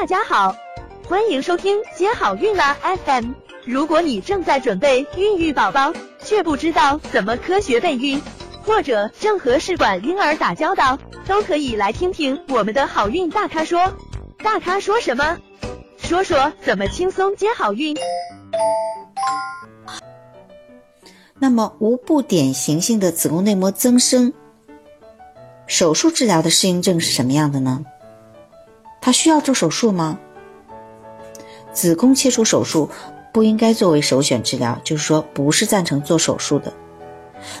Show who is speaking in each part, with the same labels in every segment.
Speaker 1: 大家好，欢迎收听接好运啦 FM。如果你正在准备孕育宝宝，却不知道怎么科学备孕，或者正和试管婴儿打交道，都可以来听听我们的好运大咖说。大咖说什么？说说怎么轻松接好运。
Speaker 2: 那么无不典型性的子宫内膜增生，手术治疗的适应症是什么样的呢？他需要做手术吗？子宫切除手术不应该作为首选治疗，就是说不是赞成做手术的。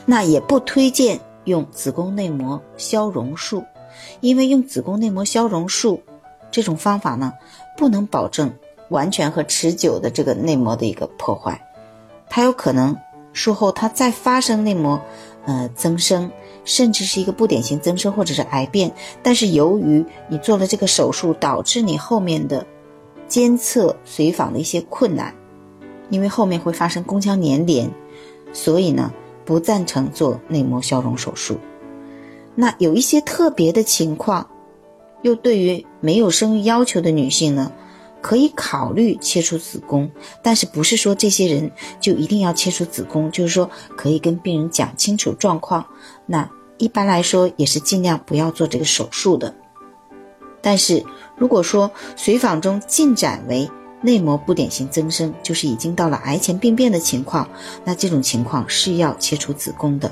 Speaker 2: 那也不推荐用子宫内膜消融术，因为用子宫内膜消融术这种方法呢，不能保证完全和持久的这个内膜的一个破坏，它有可能。术后它再发生内膜，呃增生，甚至是一个不典型增生或者是癌变，但是由于你做了这个手术，导致你后面的监测随访的一些困难，因为后面会发生宫腔粘连，所以呢不赞成做内膜消融手术。那有一些特别的情况，又对于没有生育要求的女性呢？可以考虑切除子宫，但是不是说这些人就一定要切除子宫？就是说可以跟病人讲清楚状况。那一般来说也是尽量不要做这个手术的。但是如果说随访中进展为内膜不典型增生，就是已经到了癌前病变的情况，那这种情况是要切除子宫的。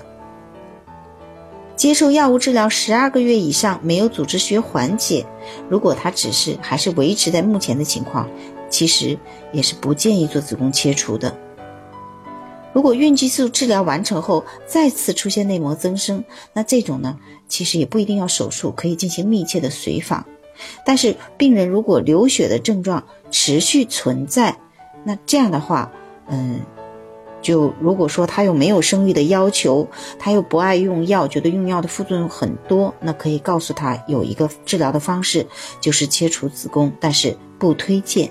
Speaker 2: 接受药物治疗十二个月以上没有组织学缓解，如果他只是还是维持在目前的情况，其实也是不建议做子宫切除的。如果孕激素治疗完成后再次出现内膜增生，那这种呢，其实也不一定要手术，可以进行密切的随访。但是病人如果流血的症状持续存在，那这样的话，嗯。就如果说他又没有生育的要求，他又不爱用药，觉得用药的副作用很多，那可以告诉他有一个治疗的方式，就是切除子宫，但是不推荐。